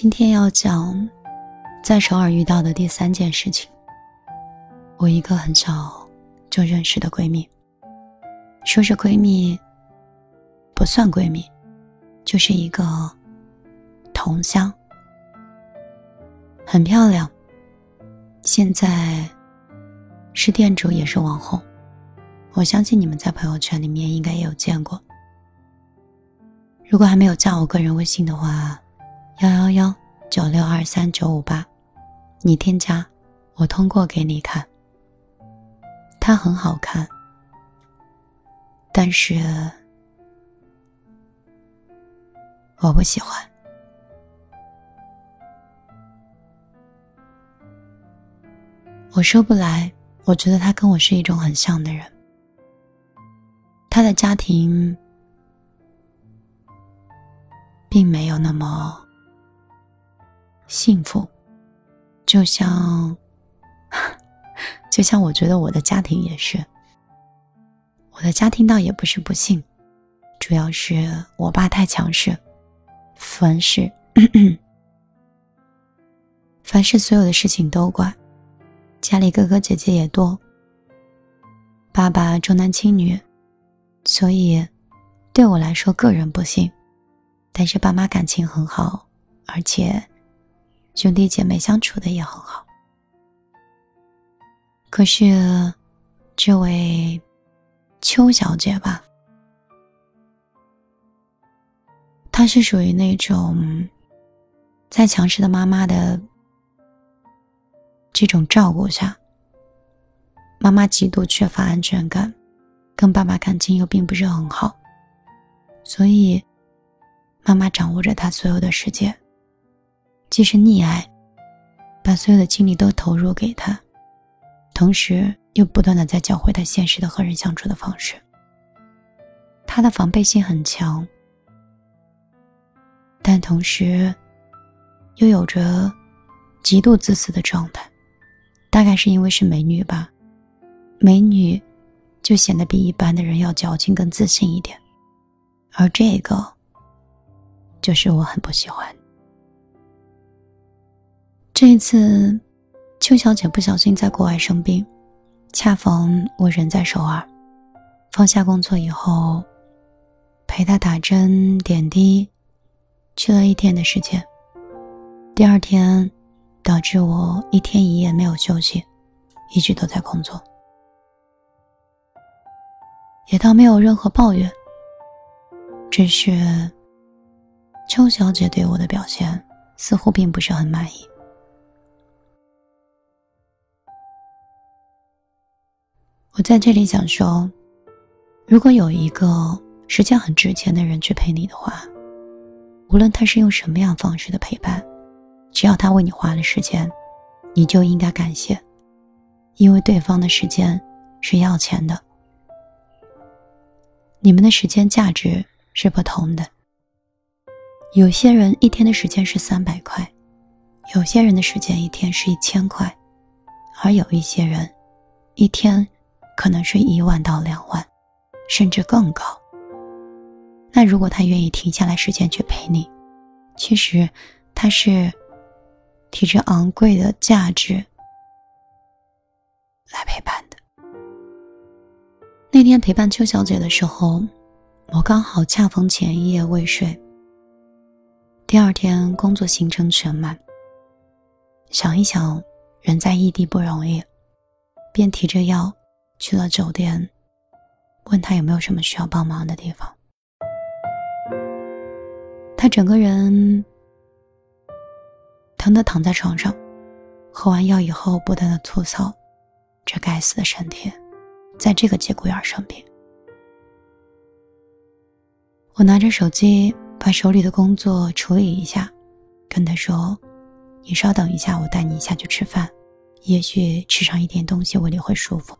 今天要讲在首尔遇到的第三件事情。我一个很小就认识的闺蜜，说是闺蜜不算闺蜜，就是一个同乡，很漂亮。现在是店主，也是网红。我相信你们在朋友圈里面应该也有见过。如果还没有加我个人微信的话。幺幺幺九六二三九五八，你添加，我通过给你看。它很好看，但是我不喜欢。我说不来，我觉得他跟我是一种很像的人。他的家庭并没有那么。幸福，就像，就像我觉得我的家庭也是。我的家庭倒也不是不幸，主要是我爸太强势，凡事，凡事所有的事情都管，家里哥哥姐姐也多。爸爸重男轻女，所以对我来说个人不幸，但是爸妈感情很好，而且。兄弟姐妹相处的也很好，可是，这位邱小姐吧，她是属于那种，在强势的妈妈的这种照顾下，妈妈极度缺乏安全感，跟爸爸感情又并不是很好，所以，妈妈掌握着她所有的世界。既是溺爱，把所有的精力都投入给他，同时又不断的在教会他现实的和人相处的方式。他的防备心很强，但同时又有着极度自私的状态。大概是因为是美女吧，美女就显得比一般的人要矫情跟自信一点，而这个就是我很不喜欢。这一次，邱小姐不小心在国外生病，恰逢我人在首尔，放下工作以后，陪她打针点滴，去了一天的时间。第二天，导致我一天一夜没有休息，一直都在工作，也倒没有任何抱怨，只是邱小姐对我的表现似乎并不是很满意。我在这里想说，如果有一个时间很值钱的人去陪你的话，无论他是用什么样方式的陪伴，只要他为你花了时间，你就应该感谢，因为对方的时间是要钱的。你们的时间价值是不同的。有些人一天的时间是三百块，有些人的时间一天是一千块，而有一些人，一天。可能是一万到两万，甚至更高。那如果他愿意停下来时间去陪你，其实他是提着昂贵的价值来陪伴的。那天陪伴邱小姐的时候，我刚好恰逢前一夜未睡，第二天工作行程全满。想一想，人在异地不容易，便提着药。去了酒店，问他有没有什么需要帮忙的地方。他整个人疼的躺在床上，喝完药以后，不断的吐槽：“这该死的身体，在这个节骨眼生病。”我拿着手机，把手里的工作处理一下，跟他说：“你稍等一下，我带你下去吃饭，也许吃上一点东西，胃里会舒服。”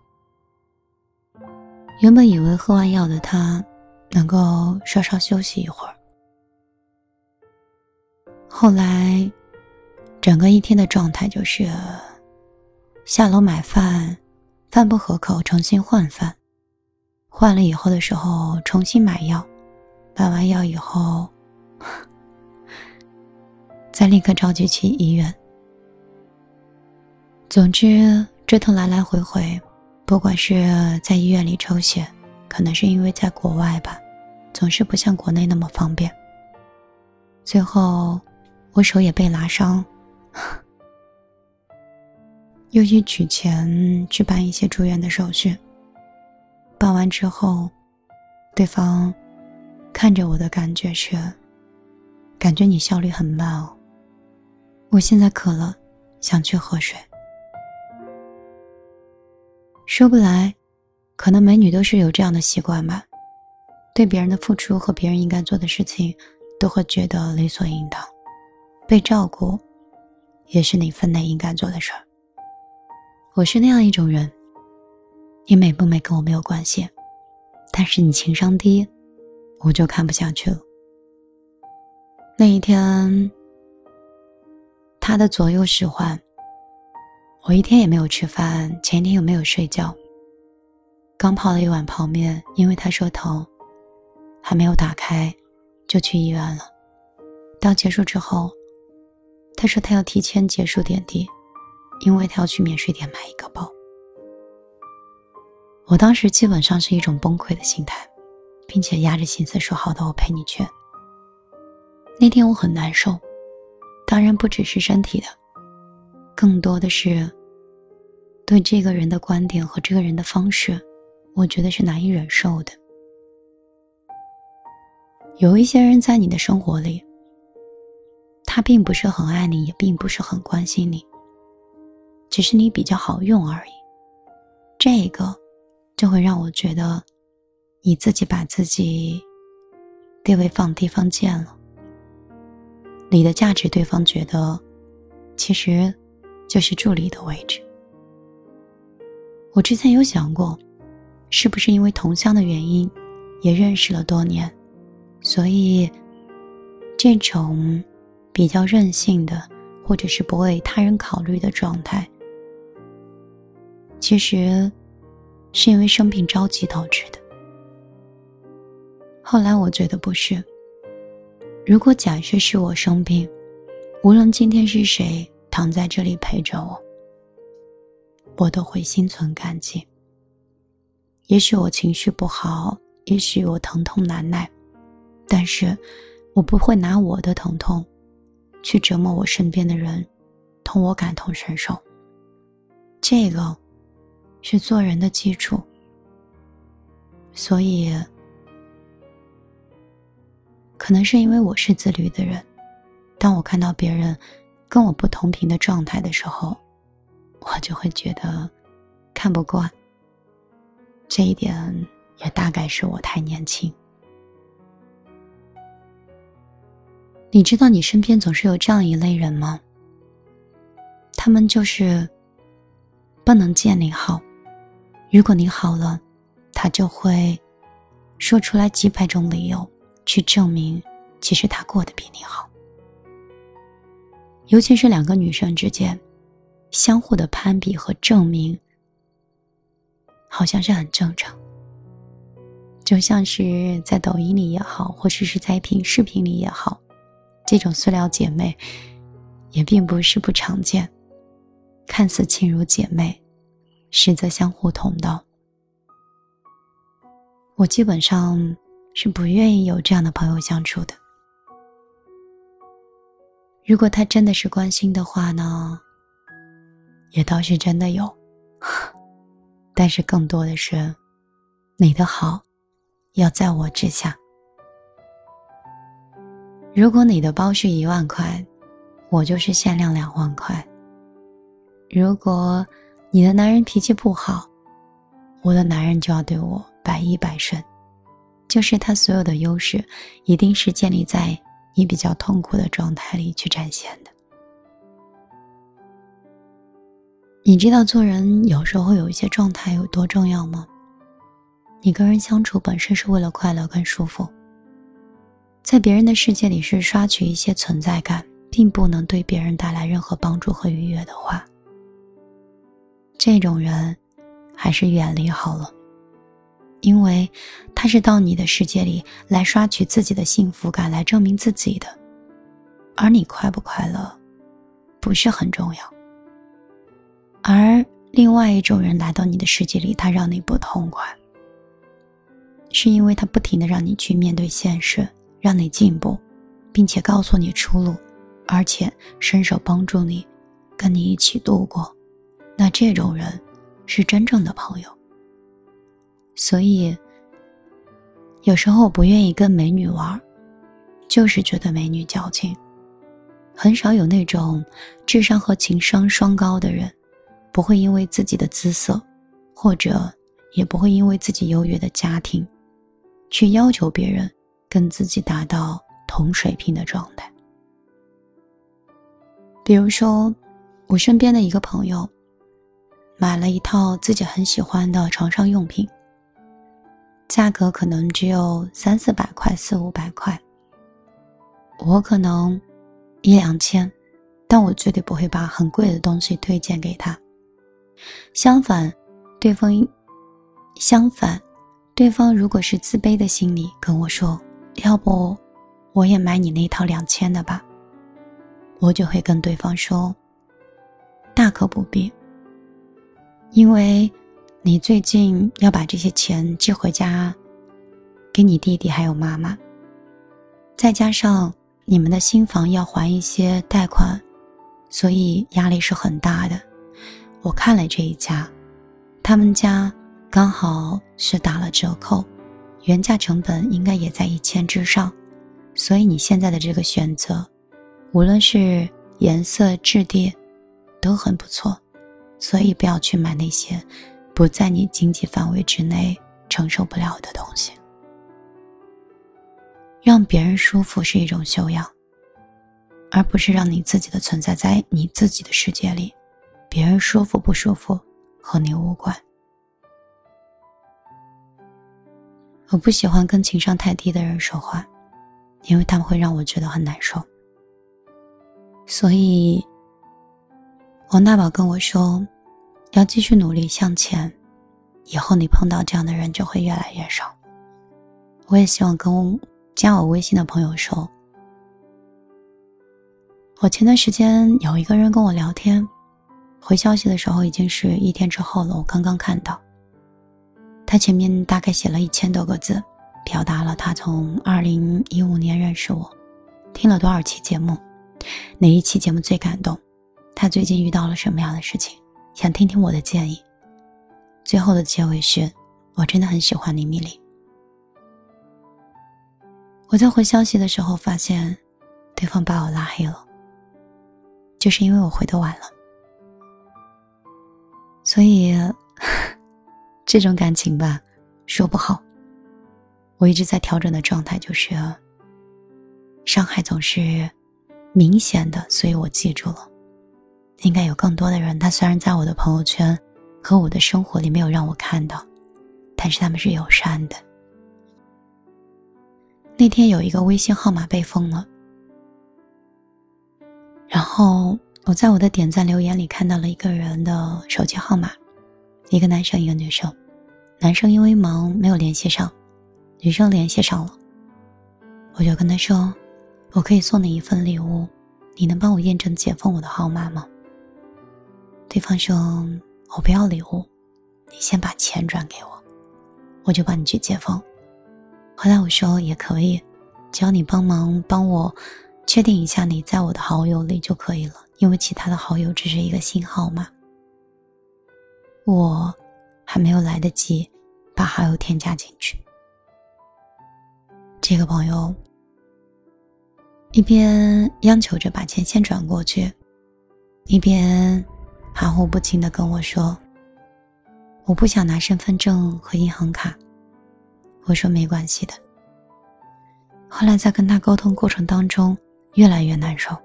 原本以为喝完药的他能够稍稍休息一会儿，后来整个一天的状态就是下楼买饭，饭不合口重新换饭，换了以后的时候重新买药，买完药以后再立刻着急去医院。总之，折腾来来回回，不管是在医院里抽血，可能是因为在国外吧，总是不像国内那么方便。最后，我手也被拉伤，又去取钱去办一些住院的手续。办完之后，对方看着我的感觉是，感觉你效率很慢哦。我现在渴了，想去喝水。说不来，可能美女都是有这样的习惯吧，对别人的付出和别人应该做的事情，都会觉得理所应当。被照顾，也是你分内应该做的事儿。我是那样一种人，你美不美跟我没有关系，但是你情商低，我就看不下去了。那一天，他的左右使唤。我一天也没有吃饭，前一天又没有睡觉。刚泡了一碗泡面，因为他说疼，还没有打开，就去医院了。到结束之后，他说他要提前结束点滴，因为他要去免税店买一个包。我当时基本上是一种崩溃的心态，并且压着心思说：“好的，我陪你去。”那天我很难受，当然不只是身体的，更多的是。对这个人的观点和这个人的方式，我觉得是难以忍受的。有一些人在你的生活里，他并不是很爱你，也并不是很关心你，只是你比较好用而已。这个就会让我觉得，你自己把自己地位放地方见了。你的价值，对方觉得，其实就是助理的位置。我之前有想过，是不是因为同乡的原因，也认识了多年，所以这种比较任性的，或者是不为他人考虑的状态，其实是因为生病着急导致的。后来我觉得不是。如果假设是我生病，无论今天是谁躺在这里陪着我。我都会心存感激。也许我情绪不好，也许我疼痛难耐，但是，我不会拿我的疼痛，去折磨我身边的人，同我感同身受。这个，是做人的基础。所以，可能是因为我是自律的人，当我看到别人跟我不同频的状态的时候。我就会觉得看不惯。这一点也大概是我太年轻。你知道你身边总是有这样一类人吗？他们就是不能见你好，如果你好了，他就会说出来几百种理由去证明，其实他过得比你好。尤其是两个女生之间。相互的攀比和证明，好像是很正常。就像是在抖音里也好，或者是在一屏视频里也好，这种塑料姐妹，也并不是不常见。看似亲如姐妹，实则相互捅刀。我基本上是不愿意有这样的朋友相处的。如果他真的是关心的话呢？也倒是真的有，但是更多的是，你的好要在我之下。如果你的包是一万块，我就是限量两万块。如果你的男人脾气不好，我的男人就要对我百依百顺，就是他所有的优势，一定是建立在你比较痛苦的状态里去展现的。你知道做人有时候有一些状态有多重要吗？你跟人相处本身是为了快乐跟舒服，在别人的世界里是刷取一些存在感，并不能对别人带来任何帮助和愉悦的话，这种人还是远离好了，因为他是到你的世界里来刷取自己的幸福感，来证明自己的。而你快不快乐，不是很重要。而另外一种人来到你的世界里，他让你不痛快，是因为他不停的让你去面对现实，让你进步，并且告诉你出路，而且伸手帮助你，跟你一起度过。那这种人是真正的朋友。所以，有时候不愿意跟美女玩，就是觉得美女矫情。很少有那种智商和情商双高的人。不会因为自己的姿色，或者也不会因为自己优越的家庭，去要求别人跟自己达到同水平的状态。比如说，我身边的一个朋友，买了一套自己很喜欢的床上用品，价格可能只有三四百块、四五百块，我可能一两千，但我绝对不会把很贵的东西推荐给他。相反，对方相反，对方如果是自卑的心理跟我说：“要不，我也买你那套两千的吧。”我就会跟对方说：“大可不必，因为你最近要把这些钱寄回家，给你弟弟还有妈妈，再加上你们的新房要还一些贷款，所以压力是很大的。”我看了这一家，他们家刚好是打了折扣，原价成本应该也在一千之上，所以你现在的这个选择，无论是颜色质地，都很不错，所以不要去买那些不在你经济范围之内承受不了的东西。让别人舒服是一种修养，而不是让你自己的存在在你自己的世界里。别人舒服不舒服和你无关。我不喜欢跟情商太低的人说话，因为他们会让我觉得很难受。所以，王大宝跟我说，要继续努力向前，以后你碰到这样的人就会越来越少。我也希望跟加我微信的朋友说，我前段时间有一个人跟我聊天。回消息的时候已经是一天之后了，我刚刚看到。他前面大概写了一千多个字，表达了他从二零一五年认识我，听了多少期节目，哪一期节目最感动，他最近遇到了什么样的事情，想听听我的建议。最后的结尾是，我真的很喜欢你，米粒。我在回消息的时候发现，对方把我拉黑了，就是因为我回的晚了。所以，这种感情吧，说不好。我一直在调整的状态，就是伤害总是明显的，所以我记住了。应该有更多的人，他虽然在我的朋友圈和我的生活里没有让我看到，但是他们是友善的。那天有一个微信号码被封了，然后。我在我的点赞留言里看到了一个人的手机号码，一个男生，一个女生。男生因为忙没有联系上，女生联系上了。我就跟他说：“我可以送你一份礼物，你能帮我验证解封我的号码吗？”对方说：“我不要礼物，你先把钱转给我，我就帮你去解封。”后来我说：“也可以，只要你帮忙帮我确定一下你在我的好友里就可以了。”因为其他的好友只是一个新号码，我还没有来得及把好友添加进去。这个朋友一边央求着把钱先转过去，一边含糊不清的跟我说：“我不想拿身份证和银行卡。”我说：“没关系的。”后来在跟他沟通过程当中，越来越难受。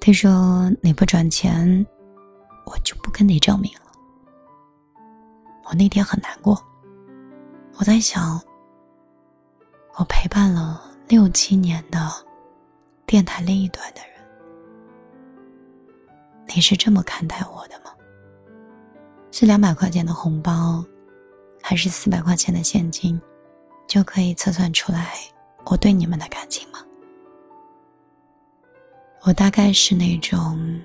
他说：“你不转钱，我就不跟你证明了。”我那天很难过，我在想，我陪伴了六七年的电台另一端的人，你是这么看待我的吗？是两百块钱的红包，还是四百块钱的现金，就可以测算出来我对你们的感情吗？我大概是那种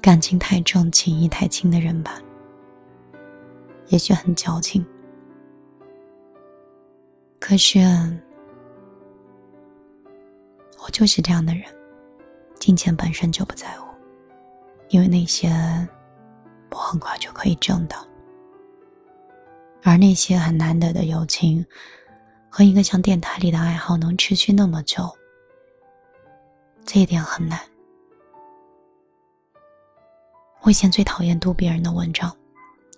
感情太重、情义太轻的人吧，也许很矫情。可是，我就是这样的人，金钱本身就不在乎，因为那些我很快就可以挣到。而那些很难得的友情，和一个像电台里的爱好能持续那么久，这一点很难。我以前最讨厌读别人的文章，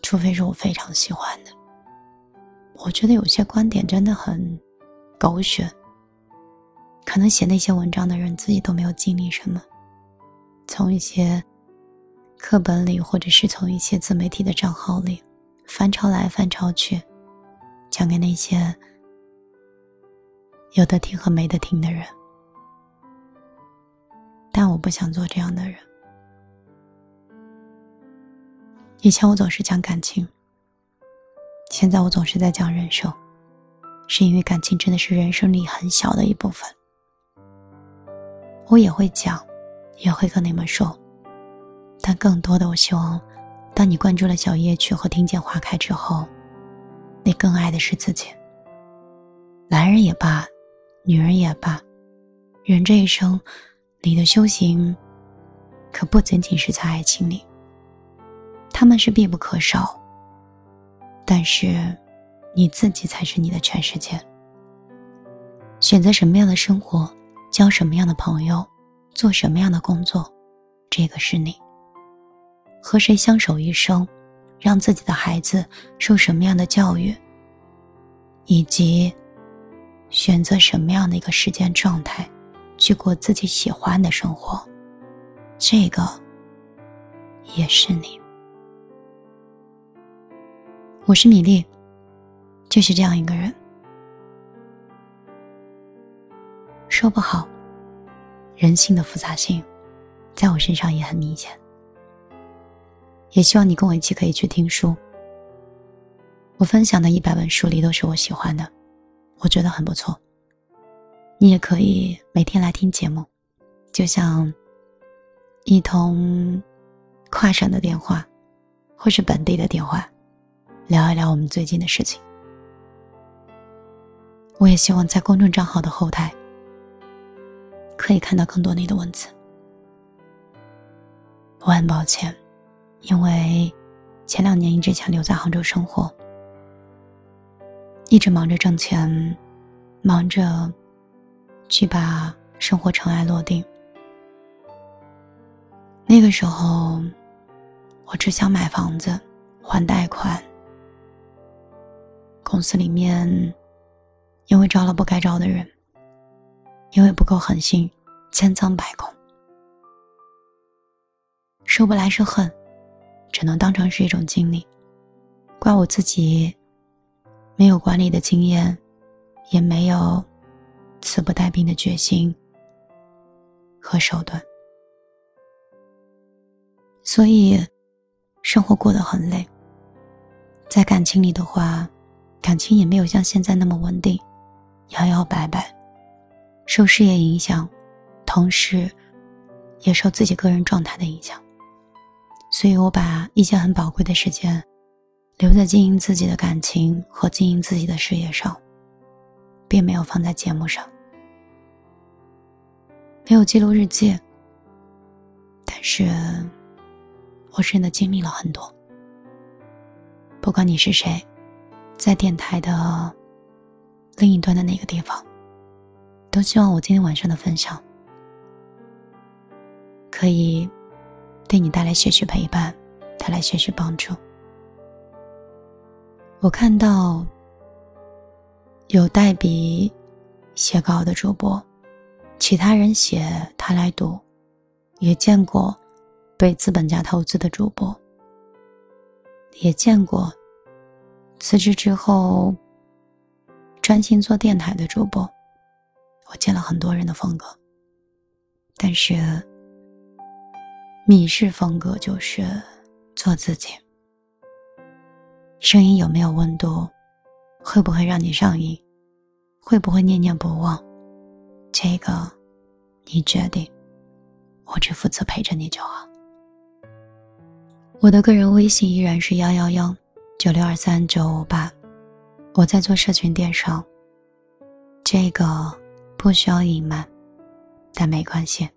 除非是我非常喜欢的。我觉得有些观点真的很狗血，可能写那些文章的人自己都没有经历什么，从一些课本里，或者是从一些自媒体的账号里。翻抄来翻抄去，讲给那些有的听和没得听的人。但我不想做这样的人。以前我总是讲感情，现在我总是在讲人生，是因为感情真的是人生里很小的一部分。我也会讲，也会跟你们说，但更多的，我希望。当你关注了小夜曲和听见花开之后，你更爱的是自己。男人也罢，女人也罢，人这一生，你的修行，可不仅仅是在爱情里。他们是必不可少，但是，你自己才是你的全世界。选择什么样的生活，交什么样的朋友，做什么样的工作，这个是你。和谁相守一生，让自己的孩子受什么样的教育，以及选择什么样的一个时间状态，去过自己喜欢的生活，这个也是你。我是米粒，就是这样一个人，说不好，人性的复杂性，在我身上也很明显。也希望你跟我一起可以去听书。我分享的一百本书里都是我喜欢的，我觉得很不错。你也可以每天来听节目，就像一通跨省的电话，或是本地的电话，聊一聊我们最近的事情。我也希望在公众账号的后台可以看到更多你的文字。我很抱歉。因为前两年一直想留在杭州生活，一直忙着挣钱，忙着去把生活尘埃落定。那个时候，我只想买房子，还贷款。公司里面因为招了不该招的人，因为不够狠心，千疮百孔，说不来是恨。只能当成是一种经历，怪我自己没有管理的经验，也没有词不带兵的决心和手段，所以生活过得很累。在感情里的话，感情也没有像现在那么稳定，摇摇摆摆，受事业影响，同时也受自己个人状态的影响。所以我把一些很宝贵的时间留在经营自己的感情和经营自己的事业上，并没有放在节目上。没有记录日记，但是我真的经历了很多。不管你是谁，在电台的另一端的那个地方，都希望我今天晚上的分享可以。对你带来些许陪伴，带来些许帮助。我看到有代笔写稿的主播，其他人写他来读，也见过被资本家投资的主播，也见过辞职之后专心做电台的主播。我见了很多人的风格，但是。米式风格就是做自己。声音有没有温度？会不会让你上瘾？会不会念念不忘？这个你决定，我只负责陪着你就好。我的个人微信依然是幺幺幺九六二三九五八，我在做社群电商，这个不需要隐瞒，但没关系，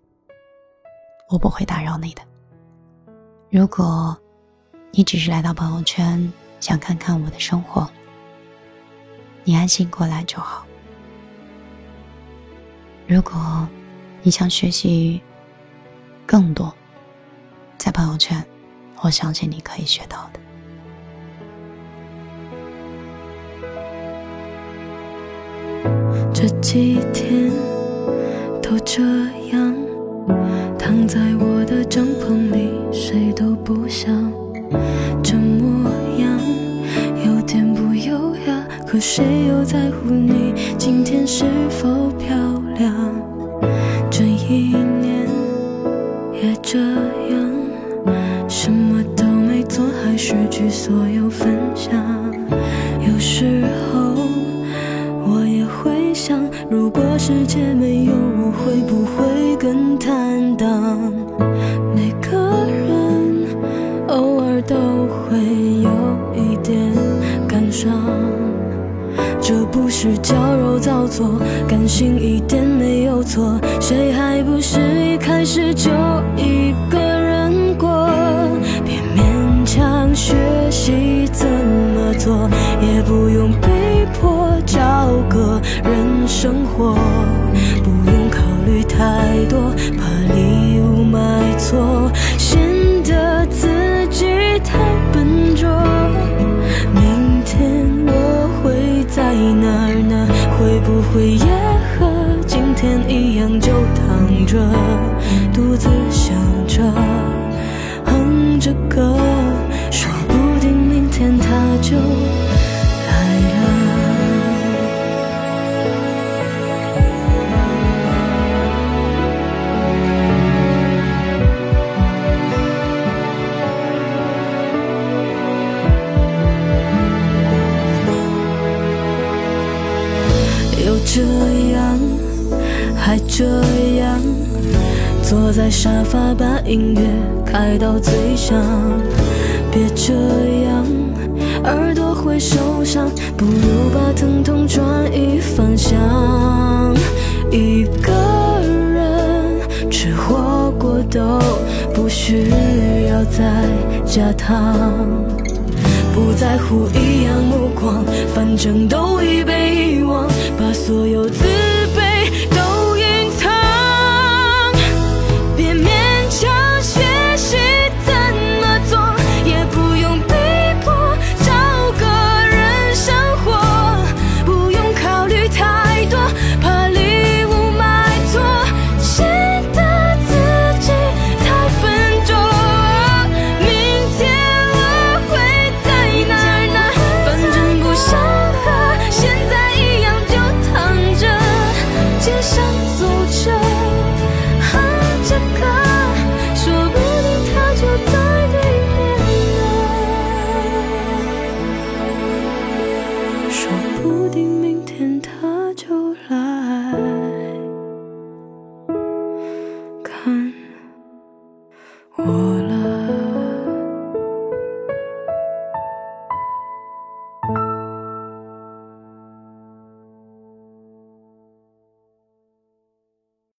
我不会打扰你的。如果你只是来到朋友圈想看看我的生活，你安心过来就好。如果你想学习更多，在朋友圈，我相信你可以学到的。这几天都这样，躺在我的帐篷里，谁都不想。可谁又在乎你今天是否漂亮？这一年也这样，什么都没做，还失去所有分享。有时候我也会想，如果世界没有我，会不会更坦荡？不是矫揉造作，感性一点没有错。谁还不是一开始就样，坐在沙发把音乐开到最响。别这样，耳朵会受伤，不如把疼痛转移方向。一个人吃火锅都不需要再加糖。不在乎异样目光，反正都已被遗忘，把所有自